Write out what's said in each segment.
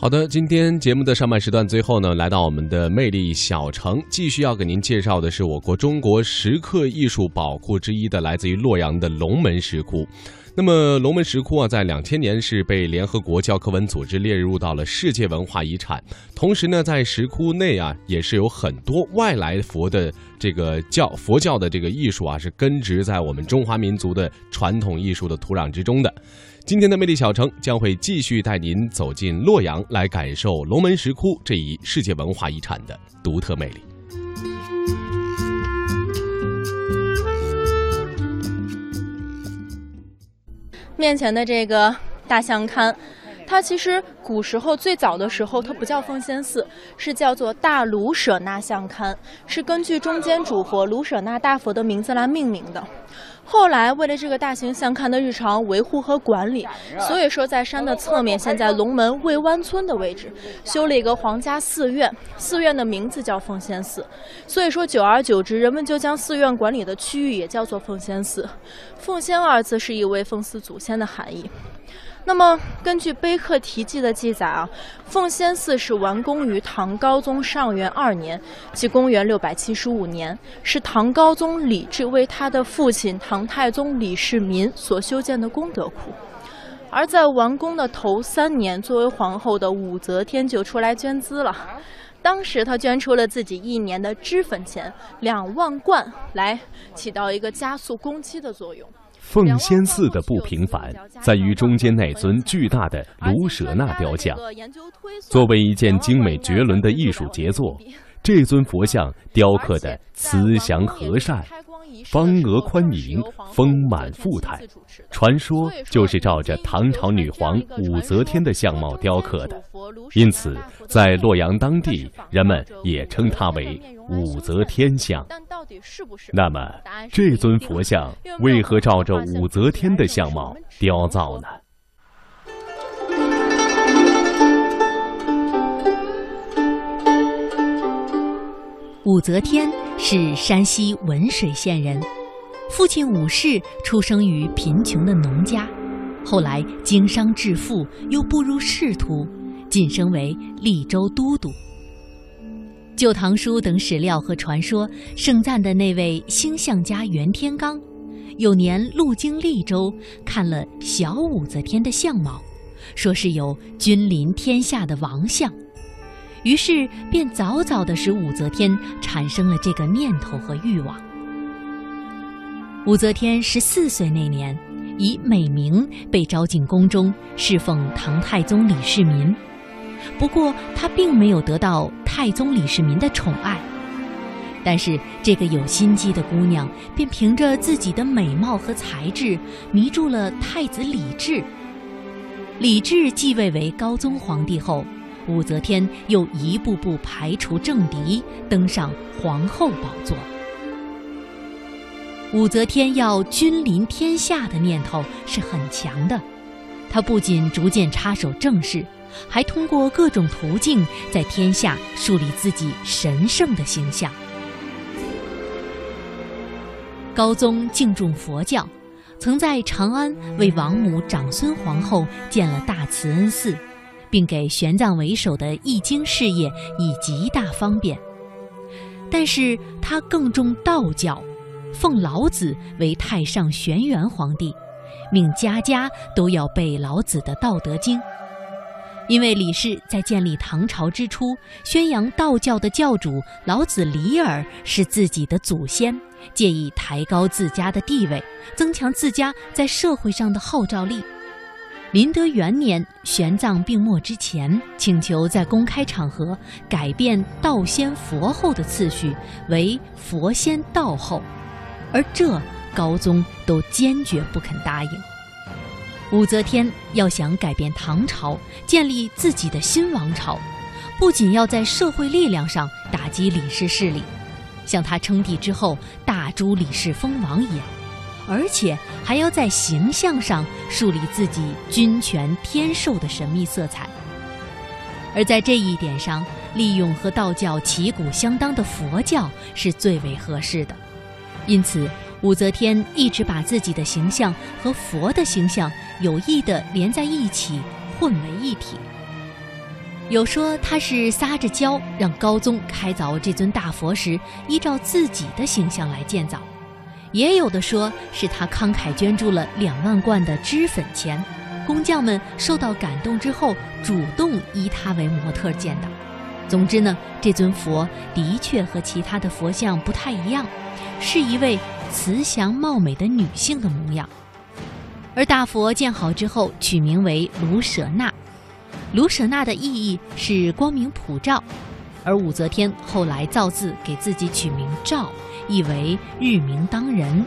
好的，今天节目的上半时段最后呢，来到我们的魅力小城，继续要给您介绍的是我国中国石刻艺术宝库之一的来自于洛阳的龙门石窟。那么龙门石窟啊，在两千年是被联合国教科文组织列入到了世界文化遗产。同时呢，在石窟内啊，也是有很多外来佛的这个教佛教的这个艺术啊，是根植在我们中华民族的传统艺术的土壤之中的。今天的魅力小城将会继续带您走进洛阳，来感受龙门石窟这一世界文化遗产的独特魅力。面前的这个大象龛，它其实古时候最早的时候，它不叫奉先寺，是叫做大卢舍那像龛，是根据中间主佛卢舍那大佛的名字来命名的。后来，为了这个大型相龛的日常维护和管理，所以说在山的侧面，现在龙门魏湾村的位置，修了一个皇家寺院，寺院的名字叫奉先寺。所以说，久而久之，人们就将寺院管理的区域也叫做奉先寺。奉先二字是一位奉祀祖先的含义。那么，根据碑刻题记的记载啊，奉先寺是完工于唐高宗上元二年，即公元六百七十五年，是唐高宗李治为他的父亲唐太宗李世民所修建的功德库。而在完工的头三年，作为皇后的武则天就出来捐资了。当时她捐出了自己一年的脂粉钱两万贯，来起到一个加速工期的作用。奉仙寺的不平凡在于中间那尊巨大的卢舍那雕像。作为一件精美绝伦的艺术杰作，这尊佛像雕刻的慈祥和善。方额宽盈，丰满富态，传说就是照着唐朝女皇武则天的相貌雕刻的，因此在洛阳当地，人们也称它为武则天像。那么，这尊佛像为何照着武则天的相貌雕造呢？武则天是山西文水县人，父亲武氏出生于贫穷的农家，后来经商致富，又步入仕途，晋升为利州都督。《旧唐书》等史料和传说盛赞的那位星象家袁天罡，有年路经利州，看了小武则天的相貌，说是有君临天下的王相。于是便早早地使武则天产生了这个念头和欲望。武则天十四岁那年，以美名被招进宫中侍奉唐太宗李世民。不过她并没有得到太宗李世民的宠爱，但是这个有心机的姑娘便凭着自己的美貌和才智迷住了太子李治。李治继位为高宗皇帝后。武则天又一步步排除政敌，登上皇后宝座。武则天要君临天下的念头是很强的，她不仅逐渐插手政事，还通过各种途径在天下树立自己神圣的形象。高宗敬重佛教，曾在长安为王母长孙皇后建了大慈恩寺。并给玄奘为首的译经事业以极大方便，但是他更重道教，奉老子为太上玄元皇帝，命家家都要背老子的《道德经》。因为李氏在建立唐朝之初，宣扬道教的教主老子李耳是自己的祖先，借以抬高自家的地位，增强自家在社会上的号召力。麟德元年，玄奘病没之前，请求在公开场合改变道先佛后的次序为佛先道后，而这高宗都坚决不肯答应。武则天要想改变唐朝，建立自己的新王朝，不仅要在社会力量上打击李氏势力，像他称帝之后大诛李氏封王一样。而且还要在形象上树立自己君权天授的神秘色彩，而在这一点上，利用和道教旗鼓相当的佛教是最为合适的。因此，武则天一直把自己的形象和佛的形象有意地连在一起，混为一体。有说她是撒着娇让高宗开凿这尊大佛时，依照自己的形象来建造；也有的说是他慷慨捐助了两万贯的脂粉钱，工匠们受到感动之后，主动依他为模特建的。总之呢，这尊佛的确和其他的佛像不太一样，是一位慈祥貌美的女性的模样。而大佛建好之后，取名为卢舍那。卢舍那的意义是光明普照，而武则天后来造字给自己取名照，意为日明当人，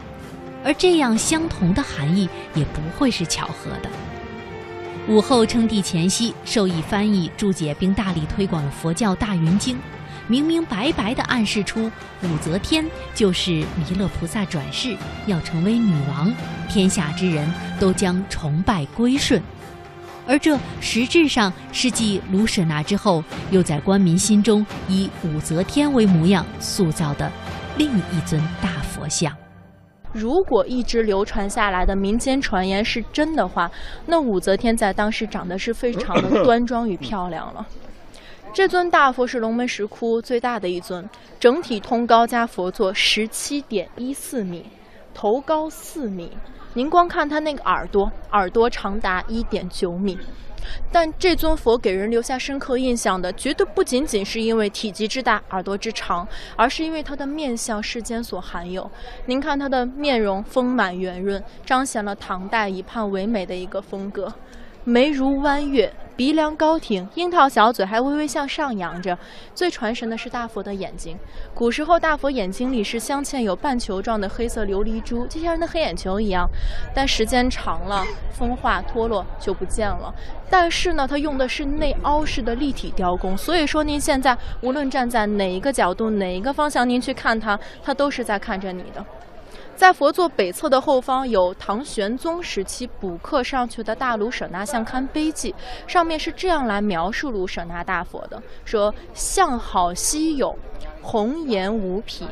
而这样相同的含义也不会是巧合的。武后称帝前夕，授意翻译、注解并大力推广了佛教《大云经》，明明白白地暗示出武则天就是弥勒菩萨转世，要成为女王，天下之人都将崇拜归顺。而这实质上是继卢舍那之后，又在官民心中以武则天为模样塑造的另一尊大佛像。如果一直流传下来的民间传言是真的话，那武则天在当时长得是非常的 端庄与漂亮了。这尊大佛是龙门石窟最大的一尊，整体通高加佛座十七点一四米，头高四米。您光看它那个耳朵，耳朵长达一点九米，但这尊佛给人留下深刻印象的，绝对不仅仅是因为体积之大、耳朵之长，而是因为它的面相世间所罕有。您看它的面容丰满圆润，彰显了唐代一派唯美的一个风格。眉如弯月，鼻梁高挺，樱桃小嘴还微微向上扬着。最传神的是大佛的眼睛，古时候大佛眼睛里是镶嵌有半球状的黑色琉璃珠，就像人的黑眼球一样。但时间长了，风化脱落就不见了。但是呢，它用的是内凹式的立体雕工，所以说您现在无论站在哪一个角度、哪一个方向，您去看它，它都是在看着你的。在佛座北侧的后方有唐玄宗时期补刻上去的大卢舍那像龛碑记，上面是这样来描述卢舍那大佛的：说相好稀有，红颜无匹，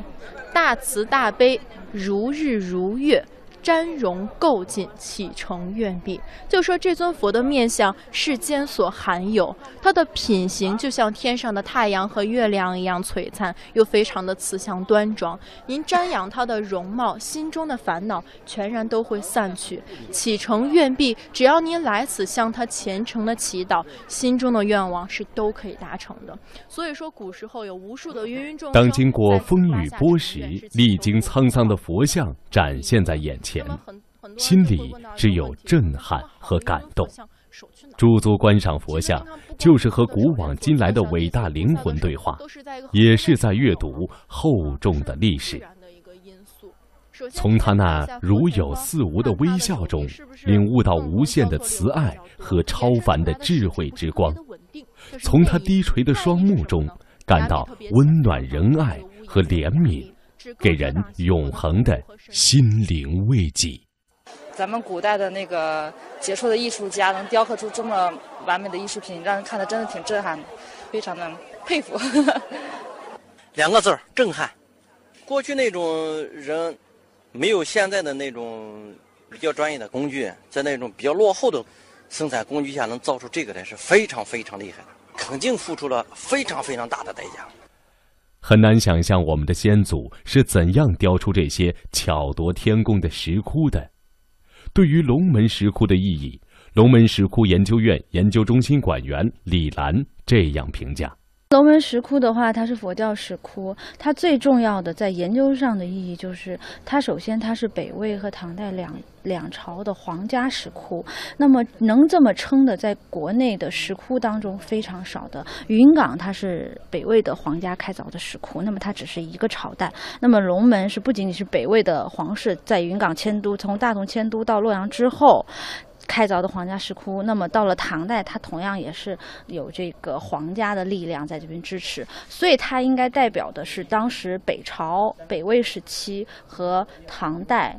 大慈大悲，如日如月。瞻容构尽，启程愿毕。就说这尊佛的面相世间所罕有，它的品行就像天上的太阳和月亮一样璀璨，又非常的慈祥端庄。您瞻仰它的容貌，心中的烦恼全然都会散去。启程愿毕，只要您来此向他虔诚的祈祷，心中的愿望是都可以达成的。所以说，古时候有无数的芸芸众生，当经过风雨波时、历经沧桑的佛像展现在眼前。前，心里只有震撼和感动。驻足观赏佛像，就是和古往今来的伟大灵魂对话，也是在阅读厚重的历史。从他那如有似无的微笑中，领悟到无限的慈爱和超凡的智慧之光；从他低垂的双目中，感到温暖仁爱和怜悯。给人永恒的心灵慰藉。咱们古代的那个杰出的艺术家能雕刻出这么完美的艺术品，让人看的真的挺震撼的，非常的佩服。两个字儿：震撼。过去那种人没有现在的那种比较专业的工具，在那种比较落后的生产工具下能造出这个来，是非常非常厉害的，肯定付出了非常非常大的代价。很难想象我们的先祖是怎样雕出这些巧夺天工的石窟的。对于龙门石窟的意义，龙门石窟研究院研究中心馆员李兰这样评价。龙门石窟的话，它是佛教石窟，它最重要的在研究上的意义就是，它首先它是北魏和唐代两两朝的皇家石窟。那么能这么称的，在国内的石窟当中非常少的。云冈它是北魏的皇家开凿的石窟，那么它只是一个朝代。那么龙门是不仅仅是北魏的皇室在云冈迁都，从大同迁都到洛阳之后。开凿的皇家石窟，那么到了唐代，它同样也是有这个皇家的力量在这边支持，所以它应该代表的是当时北朝北魏时期和唐代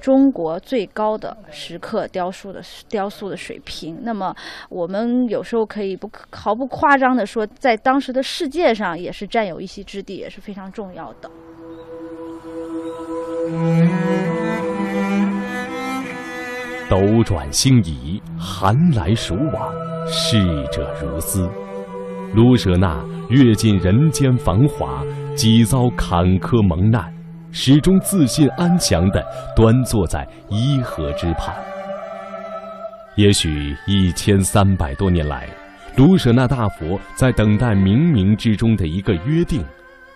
中国最高的石刻雕塑的雕塑的水平。那么我们有时候可以不毫不夸张的说，在当时的世界上也是占有一席之地，也是非常重要的。斗转星移，寒来暑往，逝者如斯。卢舍那阅尽人间繁华，几遭坎坷蒙难，始终自信安详地端坐在伊河之畔。也许一千三百多年来，卢舍那大佛在等待冥冥之中的一个约定，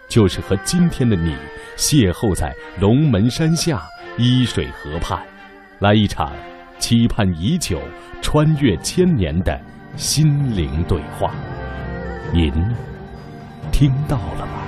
就是和今天的你邂逅在龙门山下伊水河畔，来一场期盼已久、穿越千年的心灵对话。您听到了吗？